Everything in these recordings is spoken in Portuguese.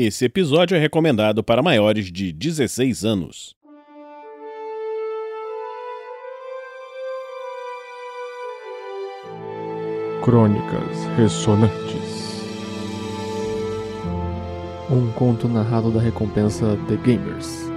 Esse episódio é recomendado para maiores de 16 anos. Crônicas Ressonantes Um conto narrado da recompensa The Gamers.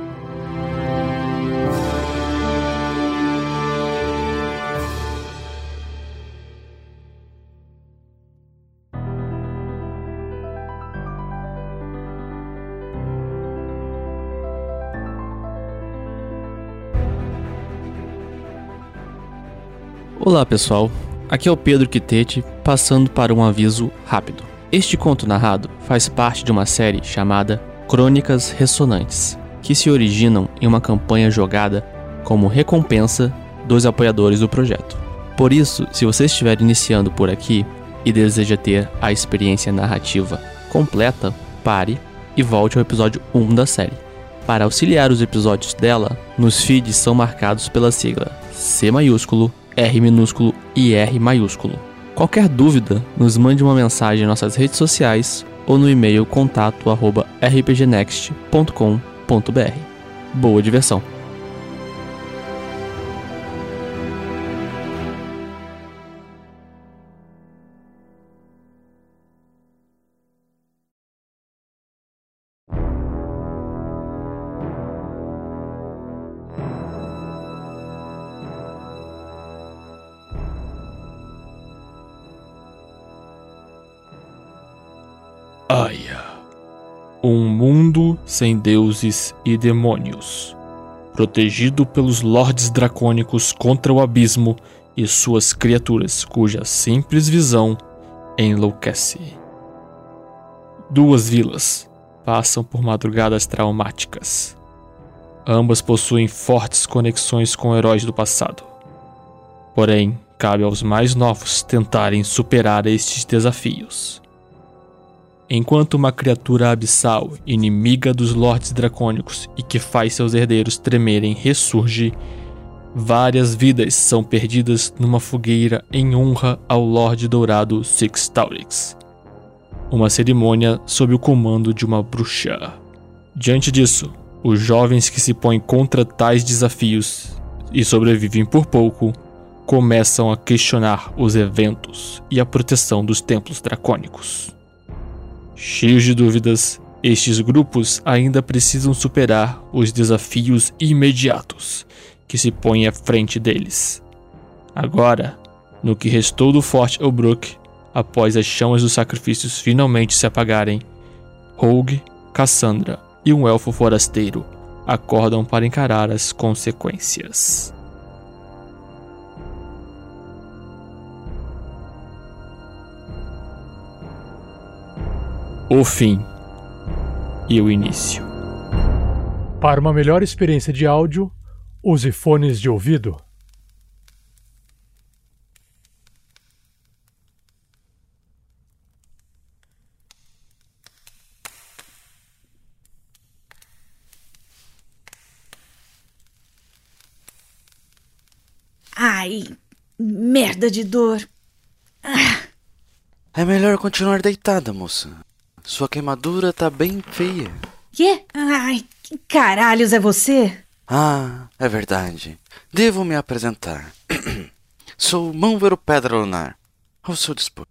Olá pessoal, aqui é o Pedro Quitete, passando para um aviso rápido. Este conto narrado faz parte de uma série chamada Crônicas Ressonantes, que se originam em uma campanha jogada como recompensa dos apoiadores do projeto. Por isso, se você estiver iniciando por aqui e deseja ter a experiência narrativa completa, pare e volte ao episódio 1 da série. Para auxiliar os episódios dela, nos feeds são marcados pela sigla C maiúsculo R minúsculo e R maiúsculo. Qualquer dúvida, nos mande uma mensagem em nossas redes sociais ou no e-mail contato@rpgnext.com.br. Boa diversão! Aya. Um mundo sem deuses e demônios. Protegido pelos lordes dracônicos contra o abismo e suas criaturas, cuja simples visão enlouquece. Duas vilas passam por madrugadas traumáticas. Ambas possuem fortes conexões com heróis do passado. Porém, cabe aos mais novos tentarem superar estes desafios. Enquanto uma criatura abissal, inimiga dos lordes dracônicos e que faz seus herdeiros tremerem, ressurge, várias vidas são perdidas numa fogueira em honra ao Lorde Dourado Sixtaurix. Uma cerimônia sob o comando de uma bruxa. Diante disso, os jovens que se põem contra tais desafios e sobrevivem por pouco começam a questionar os eventos e a proteção dos templos dracônicos. Cheios de dúvidas, estes grupos ainda precisam superar os desafios imediatos que se põem à frente deles. Agora, no que restou do Forte Elbrook, após as chamas dos sacrifícios finalmente se apagarem, Rogue, Cassandra e um elfo forasteiro acordam para encarar as consequências. O fim e o início. Para uma melhor experiência de áudio, use fones de ouvido. Ai, merda de dor. Ah, É melhor continuar deitada, moça. Sua queimadura tá bem feia. quê? Ai, que caralhos é você? Ah, é verdade. Devo me apresentar. Sou Mânvero Pedra Lunar. Ao seu dispor.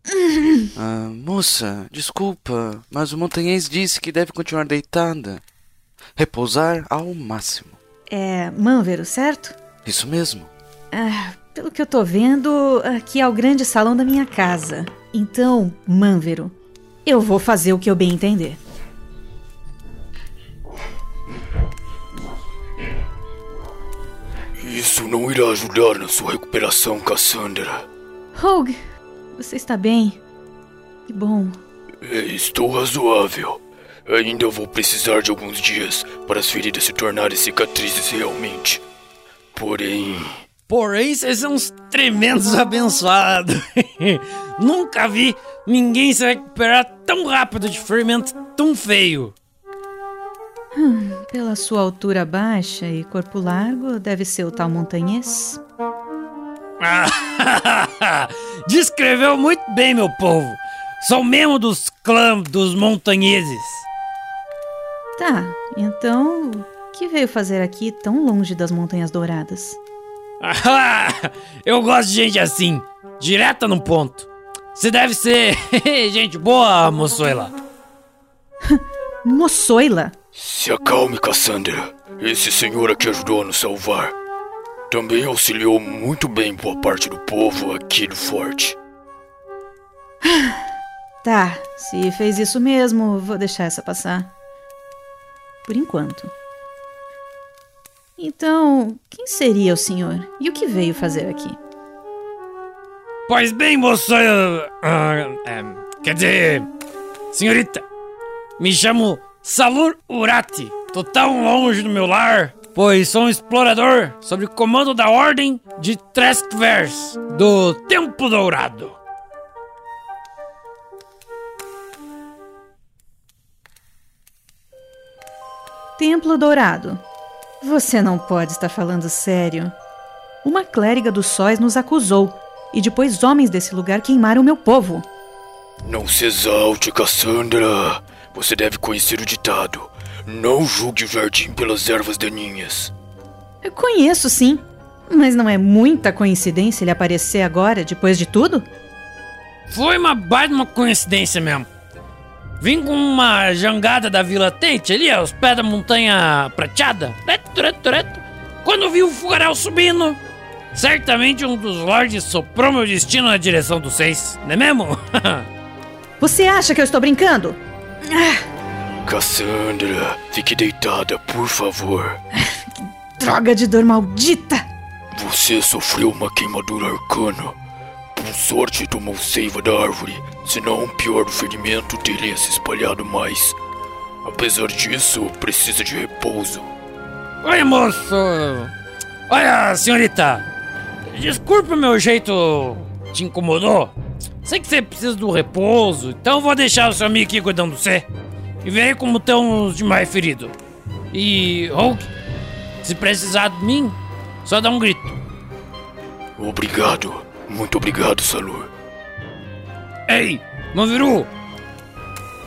Ah, moça, desculpa, mas o montanhês disse que deve continuar deitada. Repousar ao máximo. É Mânvero, certo? Isso mesmo. Ah, pelo que eu tô vendo, aqui é o grande salão da minha casa. Então, Mânvero, eu vou fazer o que eu bem entender. Isso não irá ajudar na sua recuperação, Cassandra. Rogue, você está bem? Que bom. É, Estou razoável. Ainda vou precisar de alguns dias para as feridas se tornarem cicatrizes realmente. Porém, Porém, vocês são uns tremendos abençoados. Nunca vi ninguém se recuperar tão rápido de ferimento tão feio. Pela sua altura baixa e corpo largo, deve ser o tal montanhês. Descreveu muito bem, meu povo. Sou mesmo dos clãs dos montanheses. Tá, então. O que veio fazer aqui tão longe das Montanhas Douradas? Eu gosto de gente assim, direta no ponto. Você deve ser gente boa, moçoila. Moçoila? Se acalme, Cassandra. Esse senhor aqui ajudou a nos salvar. Também auxiliou muito bem boa parte do povo aqui do forte. Tá, se fez isso mesmo, vou deixar essa passar. Por enquanto. Então, quem seria o senhor? E o que veio fazer aqui? Pois bem, moço. ah, é, quer dizer, senhorita, me chamo Salur Urati. Tô tão longe do meu lar, pois sou um explorador sob comando da Ordem de Trastvers, do Templo Dourado. Templo Dourado. Você não pode estar falando sério. Uma clériga dos sóis nos acusou, e depois homens desse lugar queimaram meu povo. Não se exalte, Cassandra. Você deve conhecer o ditado. Não julgue o jardim pelas ervas daninhas. Eu conheço sim, mas não é muita coincidência ele aparecer agora, depois de tudo? Foi uma baita uma coincidência mesmo. Vim com uma jangada da Vila Tente ali, aos pés da montanha prateada. Reto, reto, reto. Quando vi o fogaréu subindo, certamente um dos lords soprou meu destino na direção dos seis, não é mesmo? Você acha que eu estou brincando? Cassandra, fique deitada, por favor. Droga de dor maldita! Você sofreu uma queimadura arcana. Por sorte, tomou seiva da árvore, senão o pior ferimento teria se espalhado mais. Apesar disso, precisa de repouso. Oi, moço. Olha, senhorita. Desculpe o meu jeito. Te incomodou? Sei que você precisa do repouso, então vou deixar o seu amigo aqui cuidando de você. E ver como estão os demais feridos. E, Hulk, se precisar de mim, só dá um grito. Obrigado. Muito obrigado, Salur. Ei, Manviru!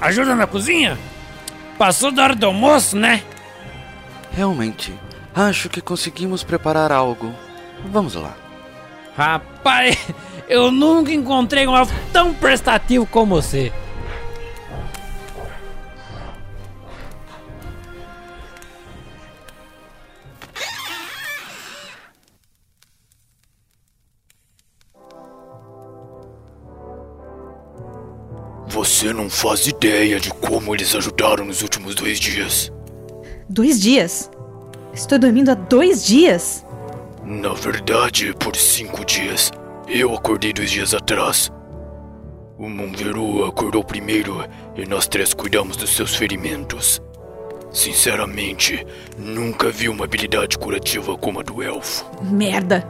Ajuda na cozinha? Passou da hora do almoço, né? Realmente, acho que conseguimos preparar algo. Vamos lá. Rapaz, eu nunca encontrei um elfo tão prestativo como você. Você não faz ideia de como eles ajudaram nos últimos dois dias. Dois dias? Estou dormindo há dois dias? Na verdade, por cinco dias. Eu acordei dois dias atrás. O Monveru acordou primeiro e nós três cuidamos dos seus ferimentos. Sinceramente, nunca vi uma habilidade curativa como a do elfo. Merda!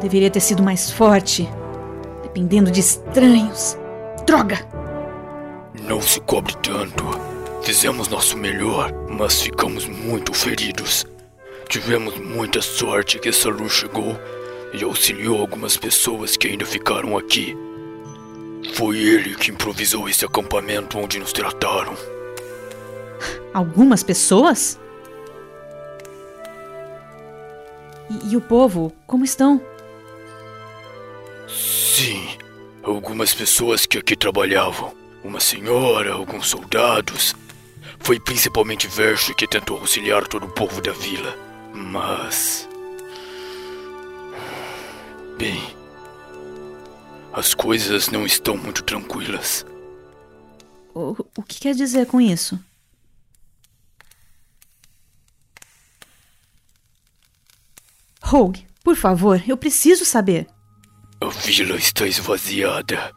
Deveria ter sido mais forte. Dependendo de estranhos. Droga! Não se cobre tanto. Fizemos nosso melhor, mas ficamos muito feridos. Tivemos muita sorte que essa luz chegou e auxiliou algumas pessoas que ainda ficaram aqui. Foi ele que improvisou esse acampamento onde nos trataram. Algumas pessoas? E, e o povo, como estão? Sim, algumas pessoas que aqui trabalhavam. Uma senhora, alguns soldados. Foi principalmente Verso que tentou auxiliar todo o povo da vila. Mas. Bem. As coisas não estão muito tranquilas. O, o que quer dizer com isso? Rogue, por favor, eu preciso saber. A vila está esvaziada.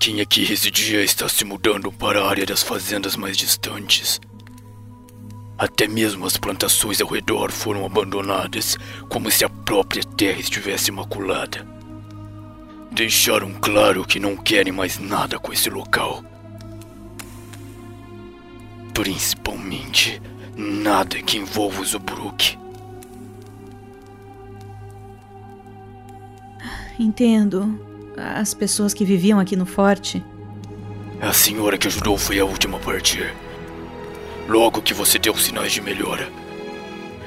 Quem aqui residia está se mudando para a área das fazendas mais distantes. Até mesmo as plantações ao redor foram abandonadas, como se a própria terra estivesse imaculada. Deixaram claro que não querem mais nada com esse local. Principalmente nada que envolva o Zubruk. Entendo. As pessoas que viviam aqui no forte. A senhora que ajudou foi a última a partir. Logo que você deu sinais de melhora.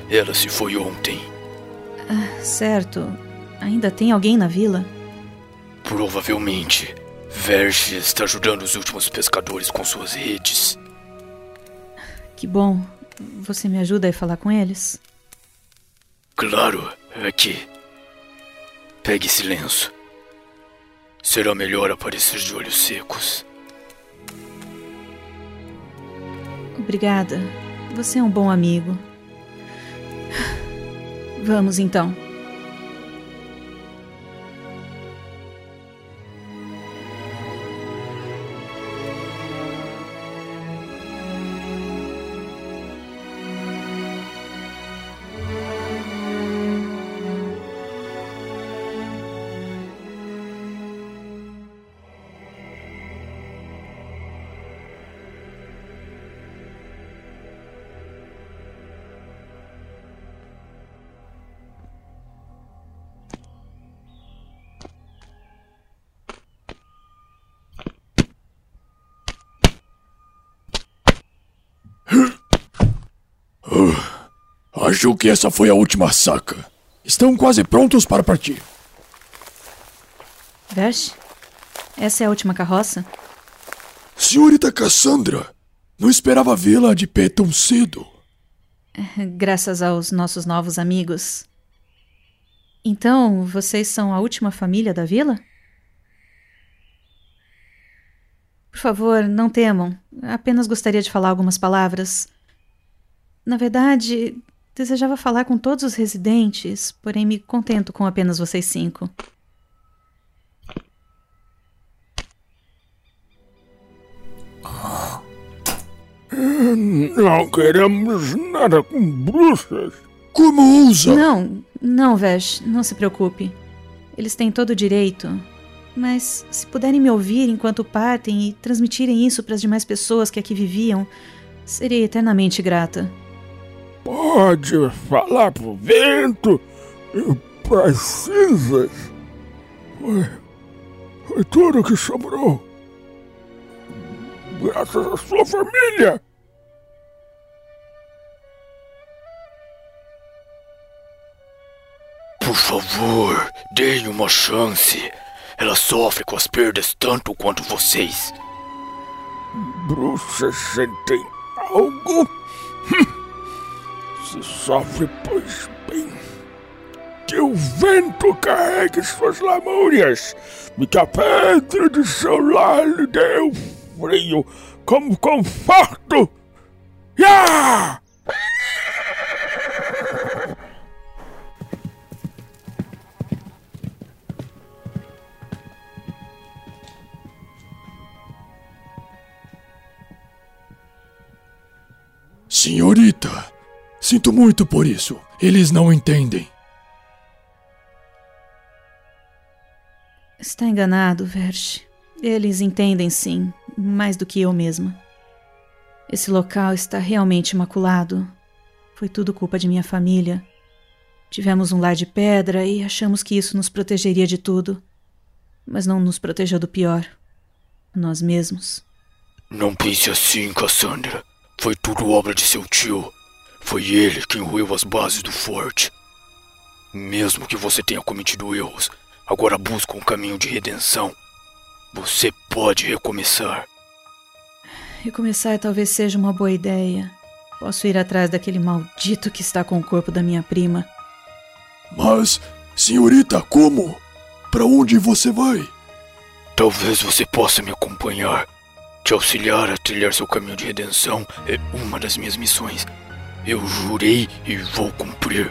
Ela se foi ontem. Certo. Ainda tem alguém na vila? Provavelmente. Verge está ajudando os últimos pescadores com suas redes. Que bom. Você me ajuda a falar com eles? Claro, aqui. Pegue esse lenço. Será melhor aparecer de olhos secos. Obrigada. Você é um bom amigo. Vamos então. Acho que essa foi a última saca. Estão quase prontos para partir. Versh? Essa é a última carroça? Senhorita Cassandra, não esperava vê-la de pé tão cedo. Graças aos nossos novos amigos. Então, vocês são a última família da vila? Por favor, não temam. Apenas gostaria de falar algumas palavras. Na verdade, desejava falar com todos os residentes, porém me contento com apenas vocês cinco. Não queremos nada com bruxas. Como ousa? Não, não, Vesh, não se preocupe. Eles têm todo o direito. Mas se puderem me ouvir enquanto partem e transmitirem isso para as demais pessoas que aqui viviam, serei eternamente grata. Pode falar pro vento e para as cinzas. Foi, foi tudo que sobrou. Graças à sua família. Por favor, deem uma chance. Ela sofre com as perdas tanto quanto vocês. Bruxas sentem algo? Se sofre, pois bem. Que o vento carregue suas lamúrias e que a pedra de seu lar dê o frio como conforto. Ya! Senhorita, sinto muito por isso. Eles não entendem. Está enganado, Verge. Eles entendem sim, mais do que eu mesma. Esse local está realmente imaculado. Foi tudo culpa de minha família. Tivemos um lar de pedra e achamos que isso nos protegeria de tudo. Mas não nos protegeu do pior. Nós mesmos. Não pense assim, Cassandra. Foi tudo obra de seu tio. Foi ele quem ruiu as bases do forte. Mesmo que você tenha cometido erros, agora busca um caminho de redenção. Você pode recomeçar. Recomeçar talvez seja uma boa ideia. Posso ir atrás daquele maldito que está com o corpo da minha prima. Mas, senhorita, como? Para onde você vai? Talvez você possa me acompanhar. Te auxiliar a trilhar seu caminho de redenção é uma das minhas missões. Eu jurei e vou cumprir.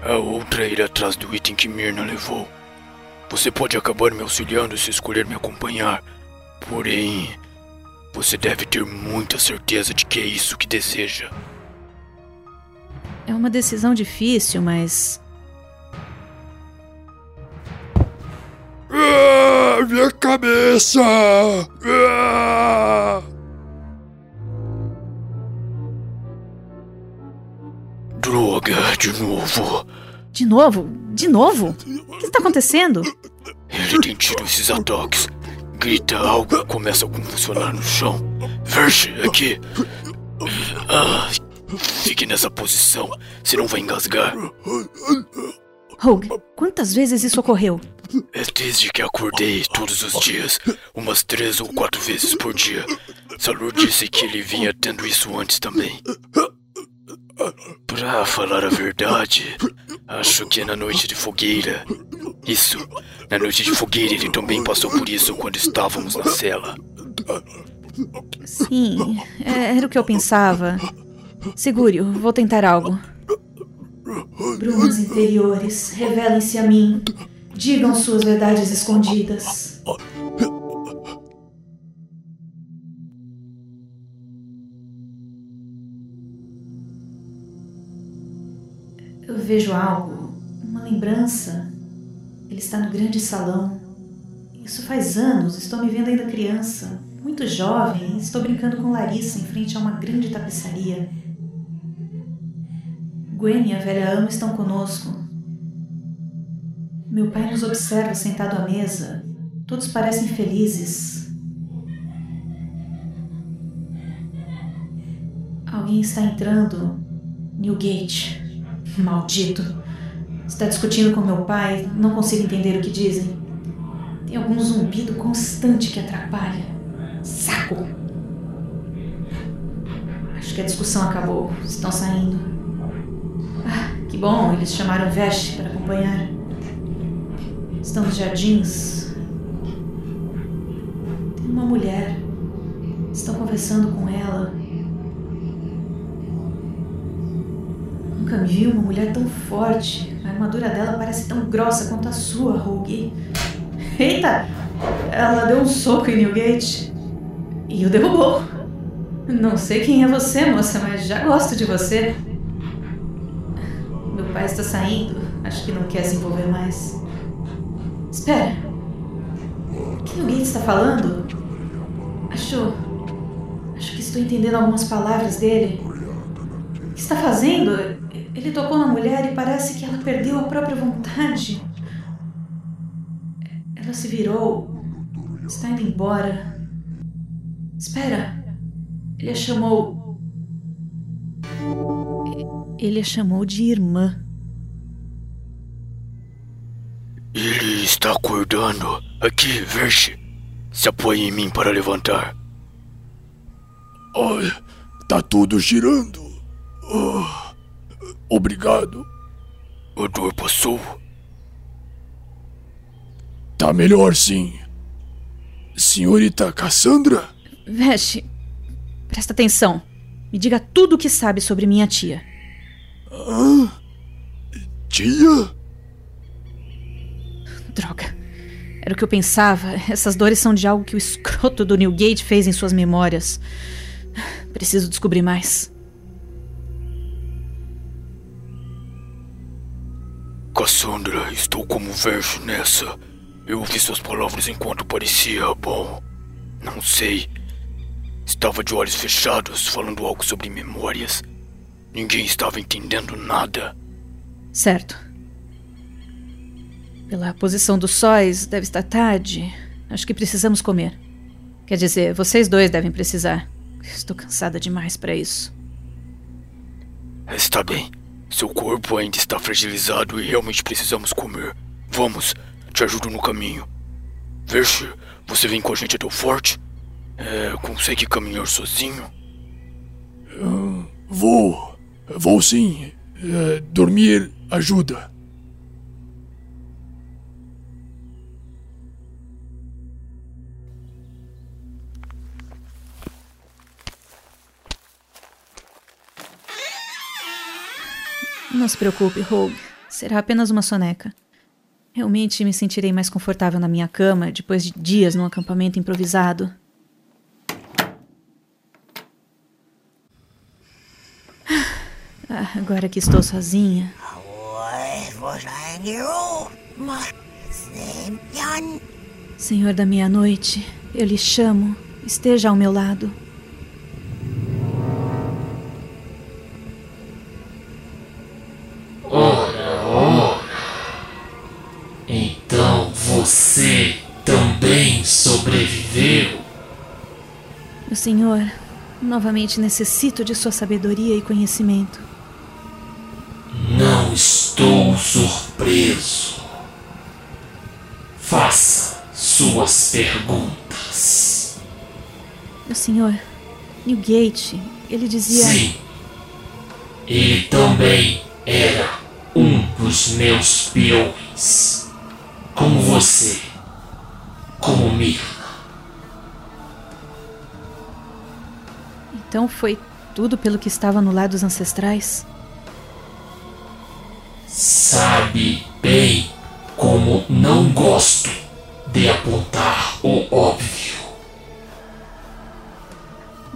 A outra é ir atrás do item que Mirna levou. Você pode acabar me auxiliando se escolher me acompanhar. Porém, você deve ter muita certeza de que é isso que deseja. É uma decisão difícil, mas. Ah, minha cabeça! Ah! Droga, de novo. De novo? De novo? O que está acontecendo? Ele tem tido esses ataques. Grita algo e começa a convulsionar no chão. Verge, aqui. Ah, fique nessa posição, senão vai engasgar. Hogue, quantas vezes isso ocorreu? É desde que acordei todos os dias, umas três ou quatro vezes por dia. Salur disse que ele vinha tendo isso antes também. Pra falar a verdade, acho que é na noite de fogueira. Isso, na noite de fogueira ele também passou por isso quando estávamos na cela. Sim, é- era o que eu pensava. Segure-o, vou tentar algo. Brumas interiores, revelem-se a mim. Digam suas verdades escondidas. Eu vejo algo, uma lembrança. Ele está no grande salão. Isso faz anos, estou me vendo ainda criança, muito jovem, estou brincando com Larissa em frente a uma grande tapeçaria. Gwen e a velha ama estão conosco. Meu pai nos observa sentado à mesa. Todos parecem felizes. Alguém está entrando. Newgate. Maldito. Está discutindo com meu pai. Não consigo entender o que dizem. Tem algum zumbido constante que atrapalha. Saco! Acho que a discussão acabou. Estão saindo. Ah, que bom, eles chamaram Veste para acompanhar. Estão nos jardins. Tem uma mulher. Estão conversando com ela. Nunca vi uma mulher tão forte. A armadura dela parece tão grossa quanto a sua, Rogue. Eita! Ela deu um soco em Newgate. E o derrubou. Não sei quem é você, moça, mas já gosto de você. Meu pai está saindo. Acho que não quer se envolver mais. Espera. O que Newgate está falando? Acho. Acho que estou entendendo algumas palavras dele. O que está fazendo? Ele tocou na mulher e parece que ela perdeu a própria vontade. Ela se virou. Está indo embora. Espera. Ele a chamou. Ele a chamou de irmã. Ele está acordando. Aqui, Verche. Se apoie em mim para levantar. Ai, tá tudo girando. Ah, obrigado. A dor passou. Tá melhor sim. Senhorita Cassandra? Veste, presta atenção. Me diga tudo o que sabe sobre minha tia. Ah, tia? Droga. Era o que eu pensava. Essas dores são de algo que o escroto do Newgate fez em suas memórias. Preciso descobrir mais. Cassandra, estou como Verche nessa. Eu ouvi suas palavras enquanto parecia bom. Não sei. Estava de olhos fechados, falando algo sobre memórias. Ninguém estava entendendo nada. Certo. Pela posição dos sóis, deve estar tarde. Acho que precisamos comer. Quer dizer, vocês dois devem precisar. Estou cansada demais para isso. Está bem. Seu corpo ainda está fragilizado e realmente precisamos comer. Vamos, te ajudo no caminho. Verche, você vem com a gente até o forte? É, consegue caminhar sozinho? Ah, vou. Vou sim. É, dormir ajuda. Não se preocupe, Rogue. Será apenas uma soneca. Realmente me sentirei mais confortável na minha cama depois de dias num acampamento improvisado. Ah, agora que estou sozinha. Senhor da meia-noite, eu lhe chamo. Esteja ao meu lado. Senhor, Novamente necessito de sua sabedoria e conhecimento. Não estou surpreso. Faça suas perguntas. Meu senhor, Newgate, ele dizia. Sim. Ele também era um dos meus peões. Como você. Como Mirna. Então foi tudo pelo que estava no lar dos ancestrais? Sabe bem como não gosto de apontar o óbvio.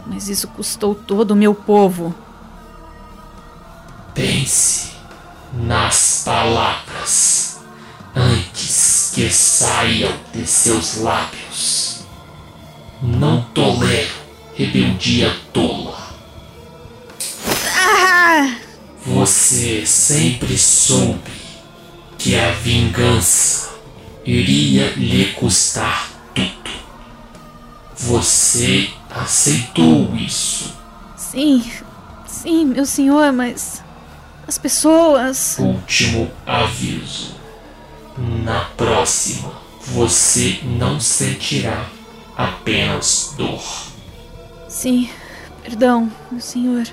Mas isso custou todo o meu povo. Pense nas palavras antes que saiam de seus lábios. Não tolero rebeldia tola. Ah! Você sempre soube que a vingança iria lhe custar tudo. Você aceitou isso. Sim, sim, meu senhor, mas. As pessoas. Último aviso. Na próxima, você não sentirá apenas dor. Sim, perdão, meu senhor.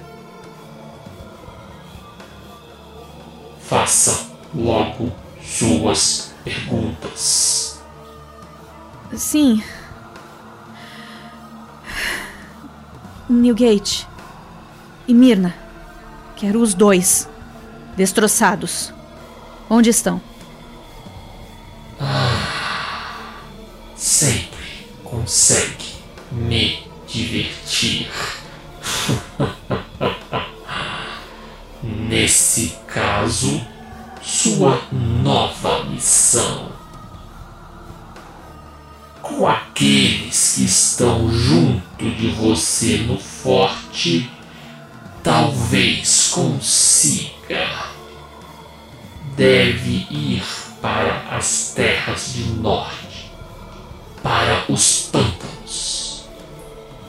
Faça logo suas perguntas. Sim. Newgate e Mirna. Quero os dois. Destroçados. Onde estão? No forte, talvez consiga. Deve ir para as terras de norte, para os pântanos.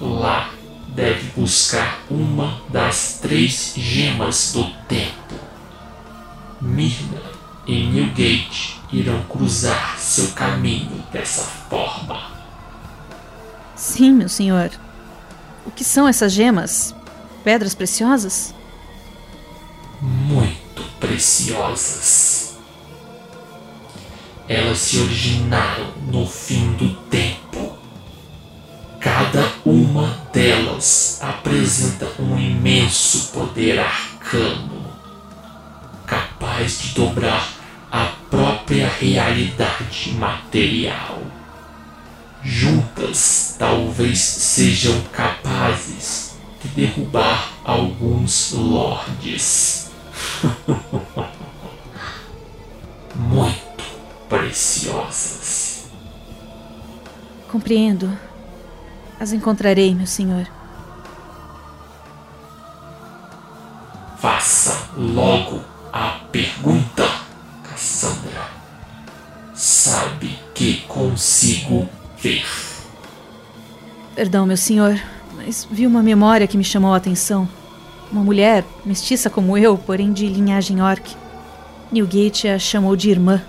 Lá deve buscar uma das três gemas do tempo. Mirna e Newgate irão cruzar seu caminho dessa forma. Sim, meu senhor. O que são essas gemas? Pedras preciosas? Muito preciosas. Elas se originaram no fim do tempo. Cada uma delas apresenta um imenso poder arcano, capaz de dobrar a própria realidade material. Juntas, talvez sejam capazes de derrubar alguns lordes. Muito preciosas. Compreendo. As encontrarei, meu senhor. Faça logo a pergunta, Cassandra. Sabe que consigo Perdão, meu senhor, mas vi uma memória que me chamou a atenção. Uma mulher, mestiça como eu, porém de linhagem orc. Newgate a chamou de irmã.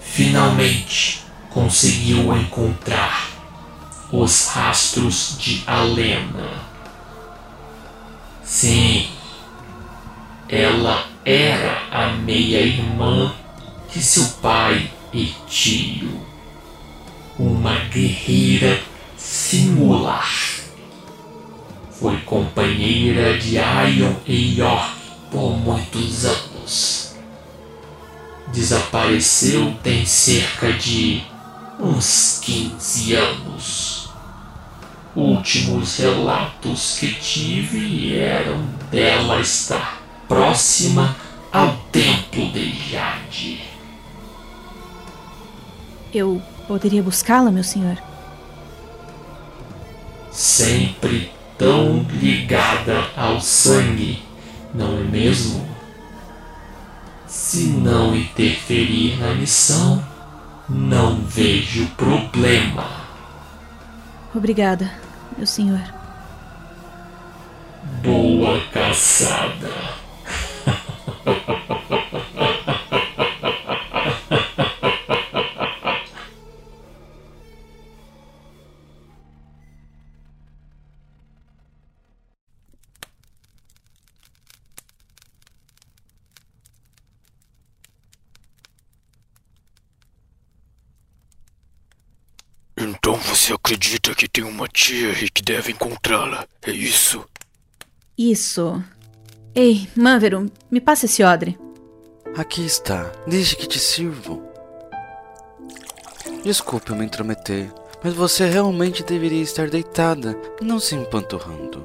Finalmente conseguiu encontrar os rastros de Alena. Sim, ela era a meia-irmã de seu pai e tio. Uma guerreira singular. Foi companheira de Ion e York por muitos anos. Desapareceu tem cerca de uns 15 anos. Últimos relatos que tive eram dela estar próxima ao templo de Jade. Eu poderia buscá-la, meu senhor? Sempre tão ligada ao sangue, não é mesmo? Se não interferir na missão, não vejo problema. Obrigada. meu senhor. Boa caçada. Então você acredita que tem uma tia e que deve encontrá-la, é isso? Isso. Ei, Mânvero, me passa esse odre. Aqui está. Deixe que te sirvo. Desculpe eu me intrometer, mas você realmente deveria estar deitada, não se empanturrando.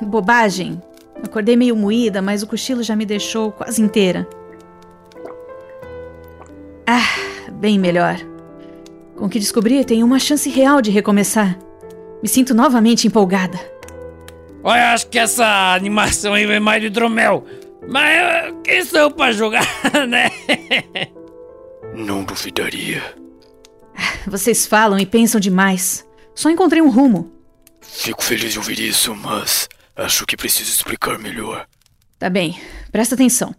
Bobagem. Acordei meio moída, mas o cochilo já me deixou quase inteira. Ah, bem melhor. Com o que descobri, tenho uma chance real de recomeçar. Me sinto novamente empolgada. Olha, acho que essa animação aí vem mais de hidromel. Mas quem sou eu pra jogar, né? Não duvidaria. Vocês falam e pensam demais. Só encontrei um rumo. Fico feliz de ouvir isso, mas acho que preciso explicar melhor. Tá bem, presta atenção.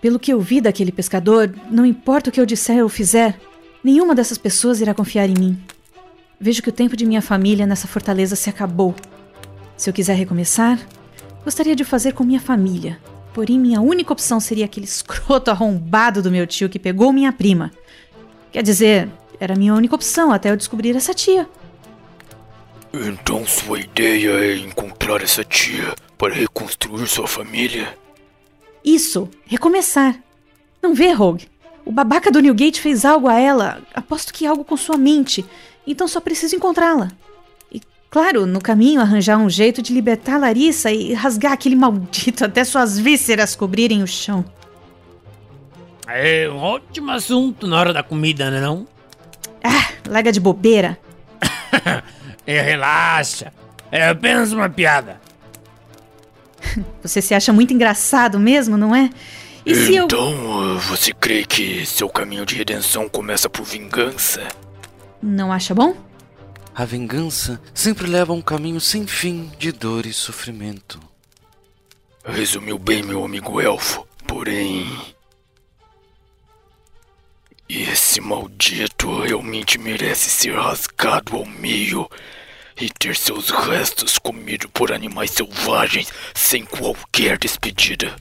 Pelo que eu vi daquele pescador, não importa o que eu disser ou fizer, nenhuma dessas pessoas irá confiar em mim. Vejo que o tempo de minha família nessa fortaleza se acabou. Se eu quiser recomeçar, gostaria de fazer com minha família. Porém, minha única opção seria aquele escroto arrombado do meu tio que pegou minha prima. Quer dizer, era a minha única opção até eu descobrir essa tia. Então sua ideia é encontrar essa tia para reconstruir sua família? Isso, recomeçar. Não vê, Rogue? O babaca do Newgate fez algo a ela. Aposto que algo com sua mente. Então só preciso encontrá-la. E, claro, no caminho arranjar um jeito de libertar Larissa e rasgar aquele maldito até suas vísceras cobrirem o chão. É um ótimo assunto na hora da comida, né não? Ah, larga de bobeira. É, relaxa. É apenas uma piada. Você se acha muito engraçado mesmo, não é? E se eu. então, uh, você crê que seu caminho de redenção começa por vingança? Não acha bom? A vingança sempre leva a um caminho sem fim de dor e sofrimento. Resumiu bem, meu amigo elfo. Porém. Esse maldito realmente merece ser rasgado ao meio e ter seus restos comidos por animais selvagens sem qualquer despedida.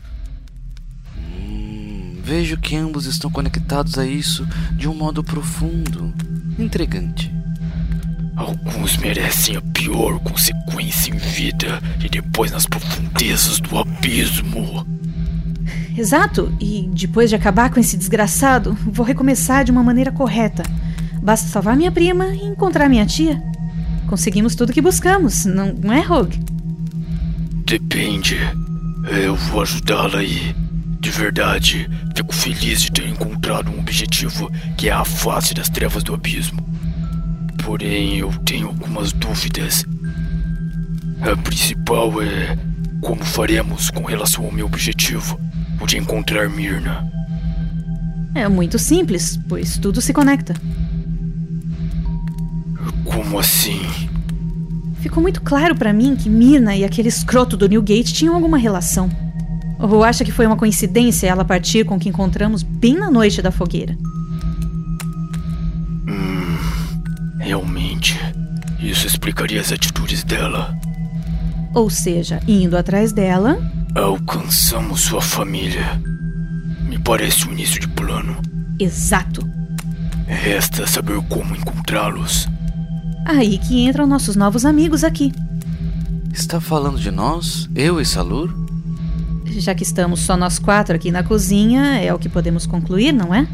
Vejo que ambos estão conectados a isso de um modo profundo, intrigante. Alguns merecem a pior consequência em vida e depois nas profundezas do abismo. Exato, e depois de acabar com esse desgraçado, vou recomeçar de uma maneira correta. Basta salvar minha prima e encontrar minha tia. Conseguimos tudo que buscamos, não, não é, Rogue? Depende. Eu vou ajudá-la e, de verdade, fico feliz de ter encontrado um objetivo que é a face das trevas do abismo. Porém, eu tenho algumas dúvidas. A principal é como faremos com relação ao meu objetivo, o de encontrar Mirna. É muito simples, pois tudo se conecta. Como assim? Ficou muito claro pra mim que Mirna e aquele escroto do Newgate tinham alguma relação. Ou acha que foi uma coincidência ela partir com o que encontramos bem na noite da fogueira? Hum, realmente, isso explicaria as atitudes dela. Ou seja, indo atrás dela, Alcançamos sua família. Me parece o início de plano. exato. Resta saber como encontrá-los. Aí que entram nossos novos amigos aqui. Está falando de nós? Eu e Salur? Já que estamos só nós quatro aqui na cozinha, é o que podemos concluir, não é?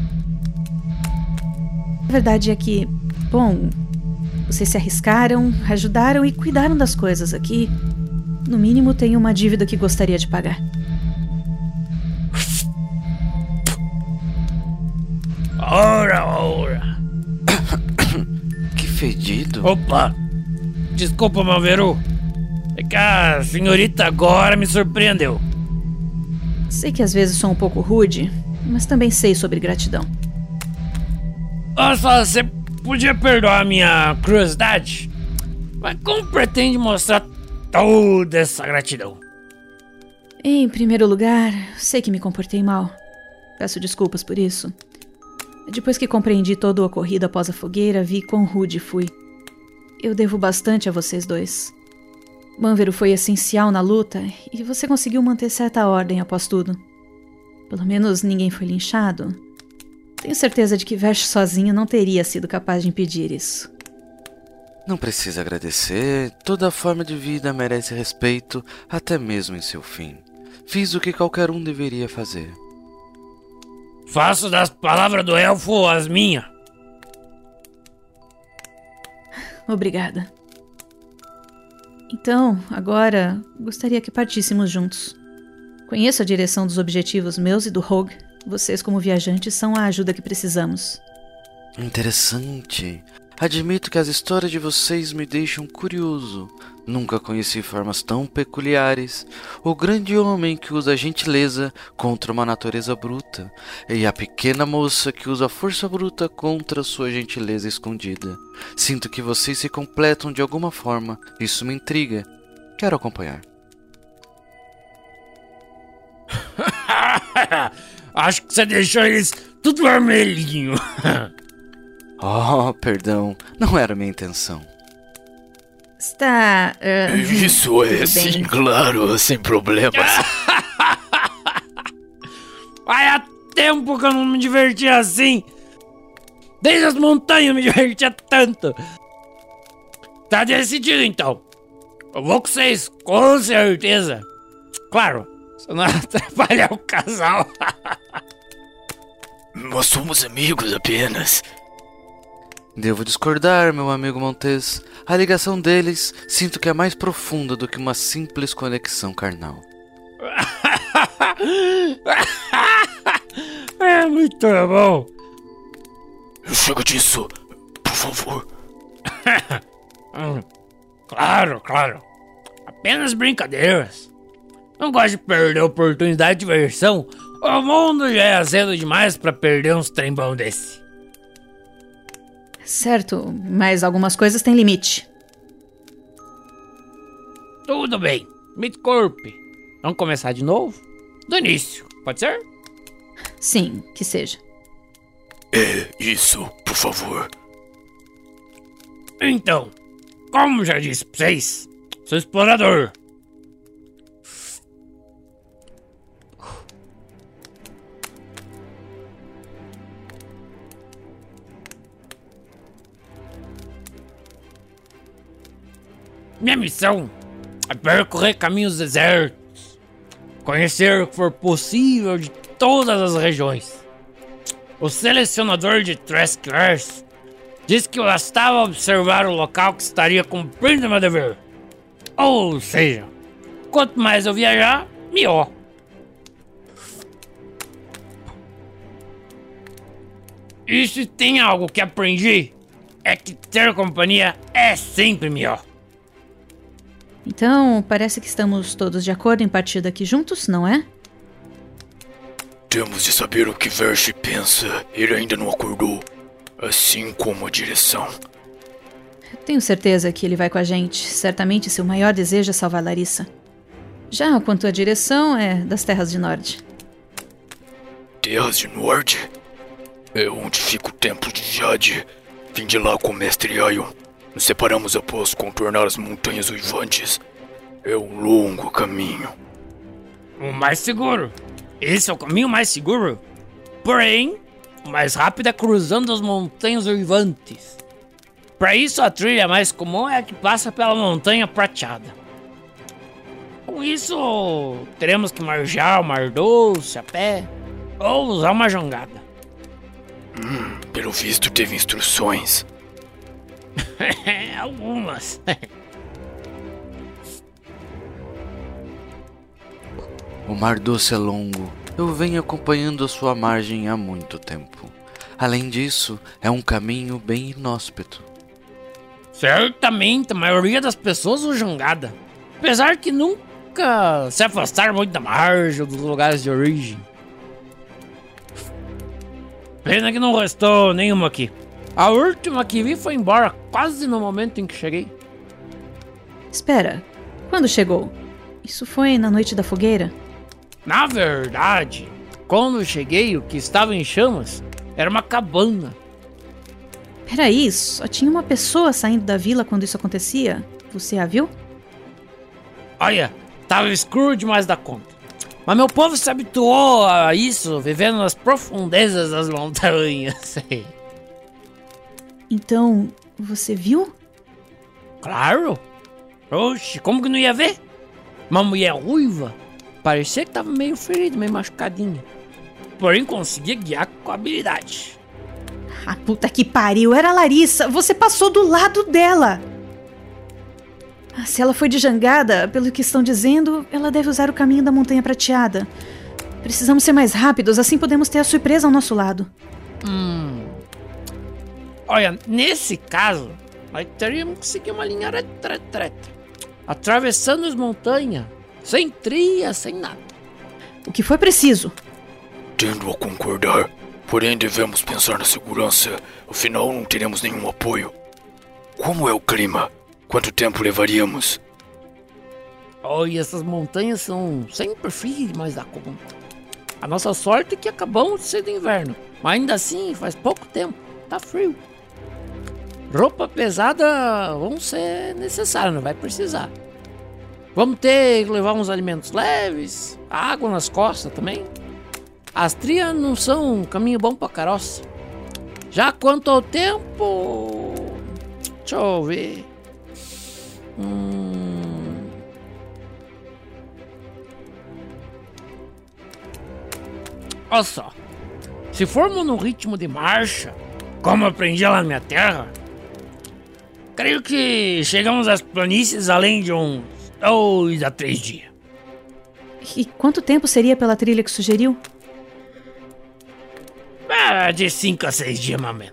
A verdade é que, bom, vocês se arriscaram, ajudaram e cuidaram das coisas aqui. No mínimo, tenho uma dívida que gostaria de pagar. Ora, ora. Que fedido. Opa! Desculpa, Malveru. É que a senhorita agora me surpreendeu. Sei que às vezes sou um pouco rude, mas também sei sobre gratidão. Só, você podia perdoar a minha curiosidade? Mas como pretende mostrar toda essa gratidão? Em primeiro lugar, sei que me comportei mal. Peço desculpas por isso. Depois que compreendi todo o ocorrido após a fogueira, vi quão rude fui. Eu devo bastante a vocês dois. Manvero foi essencial na luta e você conseguiu manter certa ordem após tudo. Pelo menos ninguém foi linchado. Tenho certeza de que Versh sozinho não teria sido capaz de impedir isso. Não precisa agradecer. Toda forma de vida merece respeito, até mesmo em seu fim. Fiz o que qualquer um deveria fazer. Faço das palavras do elfo as minhas. Obrigada. Então, agora gostaria que partíssemos juntos. Conheço a direção dos objetivos meus e do Rogue. Vocês, como viajantes, são a ajuda que precisamos. Interessante. Admito que as histórias de vocês me deixam curioso. Nunca conheci formas tão peculiares. O grande homem que usa gentileza contra uma natureza bruta, e a pequena moça que usa força bruta contra sua gentileza escondida. Sinto que vocês se completam de alguma forma. Isso me intriga. Quero acompanhar. Acho que você deixou eles tudo vermelhinho. Oh, perdão. Não era minha intenção. Está. Uh, Isso é, sim, claro, sem problemas. Há tempo que eu não me divertia assim. Desde as montanhas eu me divertia tanto. Tá decidido então. Eu vou com vocês, com certeza. Claro, se não atrapalhar o casal. Nós somos amigos apenas. Devo discordar, meu amigo Montes. A ligação deles sinto que é mais profunda do que uma simples conexão carnal. é muito bom. Chega disso, por favor. Hum, claro, claro. Apenas brincadeiras. Não gosto de perder a oportunidade de diversão. O mundo já é azedo demais para perder uns trembão desse. Certo, mas algumas coisas têm limite. Tudo bem. Midcorp. Vamos começar de novo? Do início, pode ser? Sim, que seja. É, isso, por favor. Então, como já disse pra vocês, sou explorador. Minha missão é percorrer caminhos desertos, conhecer o que for possível de todas as regiões. O selecionador de Treskers disse que bastava observar o local que estaria cumprindo meu dever. Ou seja, quanto mais eu viajar, melhor. E se tem algo que aprendi, é que ter companhia é sempre melhor. Então, parece que estamos todos de acordo em partir daqui juntos, não é? Temos de saber o que Versh pensa. Ele ainda não acordou. Assim como a direção. Tenho certeza que ele vai com a gente. Certamente seu maior desejo é salvar Larissa. Já quanto à direção, é das Terras de Norte. Terras de Norte? É onde fica o Templo de Jade. Vim de lá com o Mestre Ion. Nos separamos após contornar as montanhas uivantes. É um longo caminho. O mais seguro. Esse é o caminho mais seguro. Porém, o mais rápido é cruzando as montanhas uivantes. Para isso, a trilha mais comum é a que passa pela montanha prateada. Com isso, teremos que marjar o Mar Doce a pé ou usar uma jangada. Hum, pelo visto, teve instruções. Algumas. O Mar Doce é longo. Eu venho acompanhando a sua margem há muito tempo. Além disso, é um caminho bem inóspito. Certamente, a maioria das pessoas usa jangada. Apesar que nunca se afastaram muito da margem ou dos lugares de origem. Pena que não restou nenhuma aqui. A última que vi foi embora quase no momento em que cheguei. Espera, quando chegou? Isso foi na noite da fogueira? Na verdade, quando cheguei, o que estava em chamas era uma cabana. Peraí, só tinha uma pessoa saindo da vila quando isso acontecia? Você a viu? Olha, tava escuro demais da conta. Mas meu povo se habituou a isso, vivendo nas profundezas das montanhas. Então, você viu? claro! Oxe, como que não ia ver? Uma mulher ruiva. Parecia que tava meio ferida, meio machucadinha. Porém, conseguia guiar com habilidade. Ah, puta que pariu, era a Larissa. Você passou do lado dela. Ah, Se ela foi de jangada, pelo que estão dizendo, ela deve usar o caminho da Montanha Prateada. Precisamos ser mais rápidos, assim podemos ter a surpresa ao nosso lado. Hum. Olha, nesse caso, nós teríamos que seguir uma linha retreta. Atravessando as montanhas, sem trilha, sem nada. O que foi preciso? Tendo a concordar. Porém, devemos pensar na segurança. Afinal, não teremos nenhum apoio. Como é o clima? Quanto tempo levaríamos? Olha, essas montanhas são sempre frias demais da conta. A nossa sorte é que acabamos de ser do inverno. Mas ainda assim, faz pouco tempo. Tá frio. Roupa pesada vão ser necessárias, não vai precisar. Vamos ter que levar uns alimentos leves, água nas costas também. As trias não são um caminho bom pra caroça. Já quanto ao tempo. Deixa eu ver. Hum... Olha só. Se formos no ritmo de marcha, como aprendi lá na minha terra, creio que chegamos às planícies além de uns dois a três dias. E quanto tempo seria pela trilha que sugeriu? Ah, de cinco a seis dias, menos.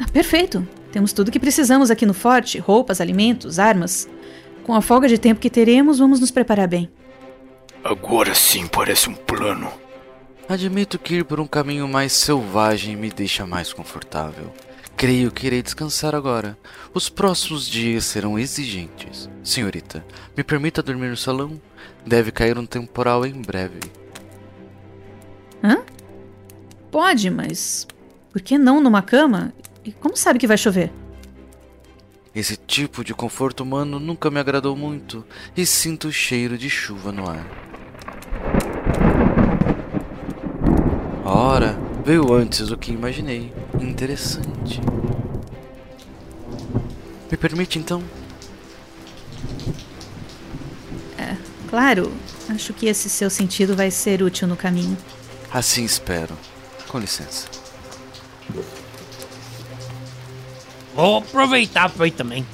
Ah, perfeito. Temos tudo o que precisamos aqui no forte: roupas, alimentos, armas. Com a folga de tempo que teremos, vamos nos preparar bem. Agora sim parece um plano. Admito que ir por um caminho mais selvagem me deixa mais confortável. Creio que irei descansar agora. Os próximos dias serão exigentes. Senhorita, me permita dormir no salão? Deve cair um temporal em breve. Hã? Pode, mas. Por que não numa cama? E como sabe que vai chover? Esse tipo de conforto humano nunca me agradou muito e sinto o cheiro de chuva no ar. Ora, veio antes do que imaginei. Interessante. Me permite então? É, claro. Acho que esse seu sentido vai ser útil no caminho. Assim espero. Com licença. Vou aproveitar pra ir também.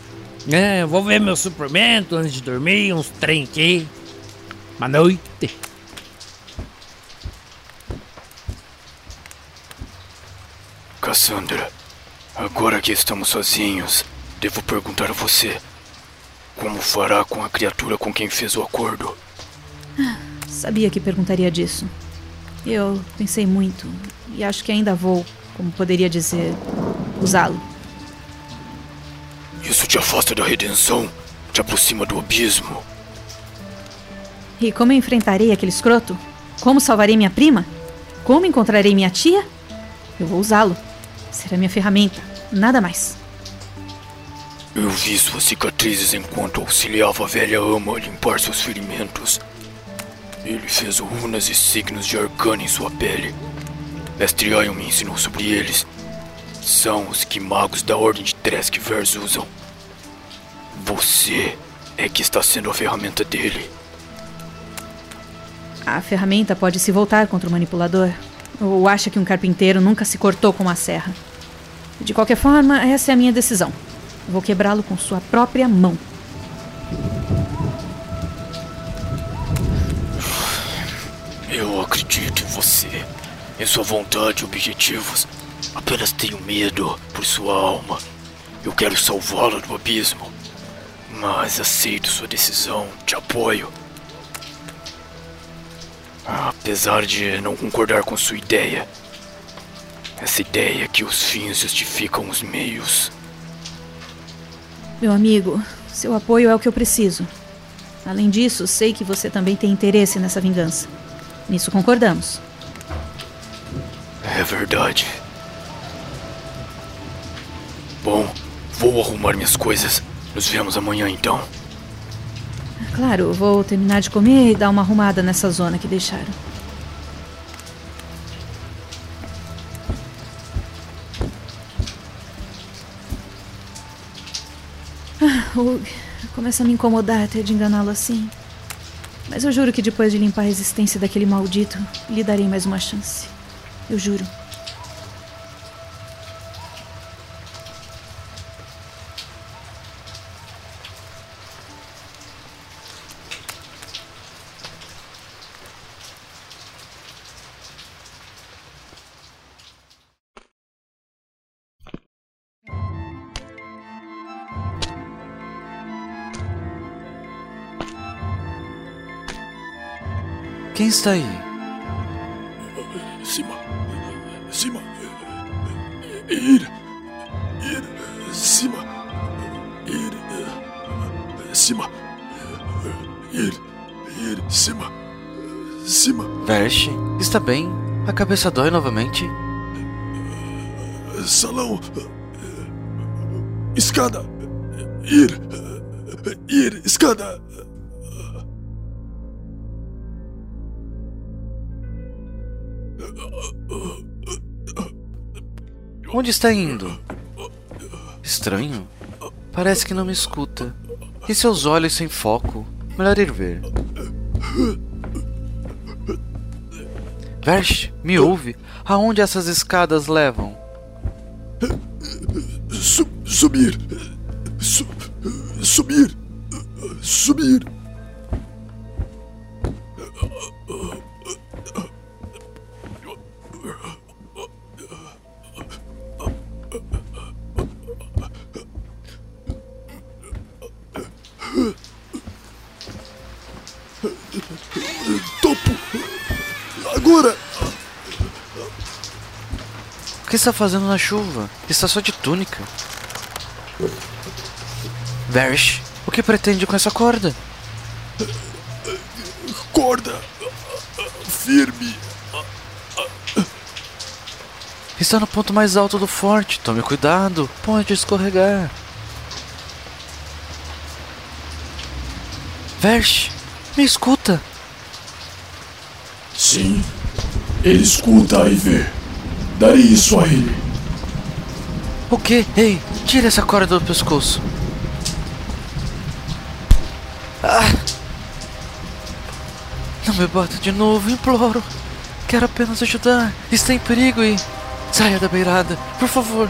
É, vou ver meu suplemento antes de dormir, uns trem aqui. Boa noite. Cassandra, agora que estamos sozinhos, devo perguntar a você: como fará com a criatura com quem fez o acordo? Sabia que perguntaria disso. Eu pensei muito e acho que ainda vou, como poderia dizer, usá-lo. Isso te afasta da redenção, te aproxima do abismo. E como eu enfrentarei aquele escroto? Como salvarei minha prima? Como encontrarei minha tia? Eu vou usá-lo. Será minha ferramenta, nada mais. Eu vi suas cicatrizes enquanto auxiliava a velha ama a limpar seus ferimentos. Ele fez runas e signos de arcana em sua pele. Mestre Ion me ensinou sobre eles. São os que magos da Ordem de Treskvers usam. Você é que está sendo a ferramenta dele. A ferramenta pode se voltar contra o manipulador. Ou acha que um carpinteiro nunca se cortou com uma serra. De qualquer forma, essa é a minha decisão. Vou quebrá-lo com sua própria mão. Eu acredito em você, em sua vontade e objetivos. Apenas tenho medo por sua alma. Eu quero salvá-la do abismo. Mas aceito sua decisão, te apoio. Apesar de não concordar com sua ideia. Essa ideia que os fins justificam os meios. Meu amigo, Seu apoio é o que eu preciso. Além disso, sei que você também tem interesse nessa vingança. Nisso concordamos. É verdade. Bom, vou arrumar minhas coisas. Nos vemos amanhã então. Claro, vou terminar de comer e dar uma arrumada nessa zona que deixaram. Ah, o... Começa a me incomodar ter de enganá-lo assim. Mas eu juro que depois de limpar a existência daquele maldito, lhe darei mais uma chance. Eu juro. Quem está aí? Cima. Cima. Ir. Ir. Cima. Ir. Cima. Ir. Ir. Cima. Cima. Versh, está bem? A cabeça dói novamente? Salão. Escada. Ir. Ir. Escada. Onde está indo? Estranho. Parece que não me escuta. E seus olhos sem foco? Melhor ir ver. Versh, me ouve? Aonde essas escadas levam? Su subir. Su subir. Subir. Está fazendo na chuva? Está só de túnica. Versh, o que pretende com essa corda? Corda. Firme. Está no ponto mais alto do forte. Tome cuidado. Pode escorregar. Versh, me escuta. Sim. Ele escuta e vê. Darei isso a ele. O que? Ei, tira essa corda do pescoço. Ah! Não me bata de novo, imploro. Quero apenas ajudar. Está em perigo e. Saia da beirada, por favor.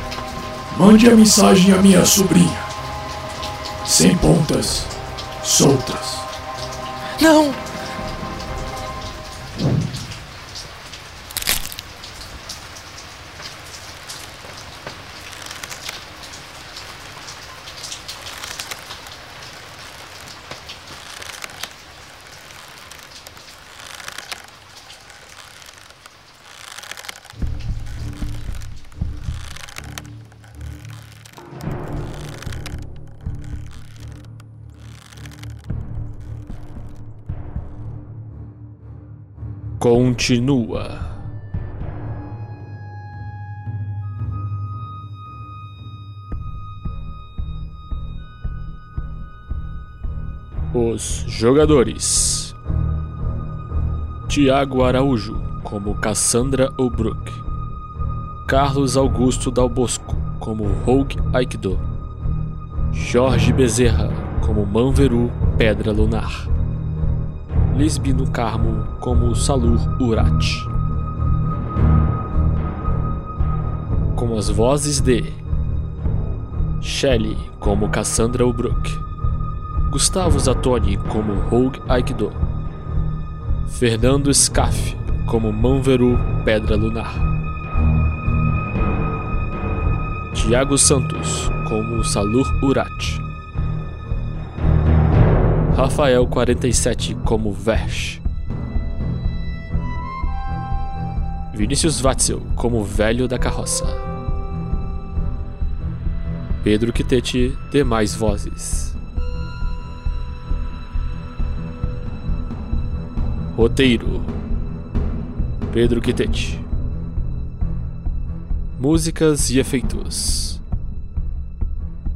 Mande a mensagem à minha sobrinha. Sem pontas, soltas. Não! Continua. Os jogadores: Tiago Araújo como Cassandra O'Brook, Carlos Augusto Dalbosco como Rogue Aikido, Jorge Bezerra como Manveru Pedra Lunar. Lisbino Carmo como Salur Urat. Com as vozes de Shelley como Cassandra Ubrook, Gustavo Zatoni como Rogue Aikido, Fernando Scaff como Manveru Pedra Lunar, Tiago Santos como Salur Urat. Rafael 47 como Versh. Vinícius Watzel como Velho da Carroça. Pedro Quitete, demais vozes. Roteiro: Pedro Quitete. Músicas e efeitos: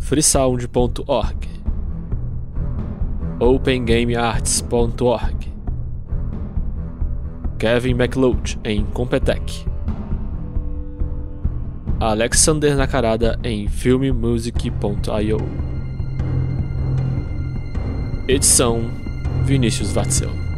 freesound.org opengamearts.org, Kevin MacLeod em Competech, Alexander Nakarada em filmemusic.io. Edição Vinícius Watzel.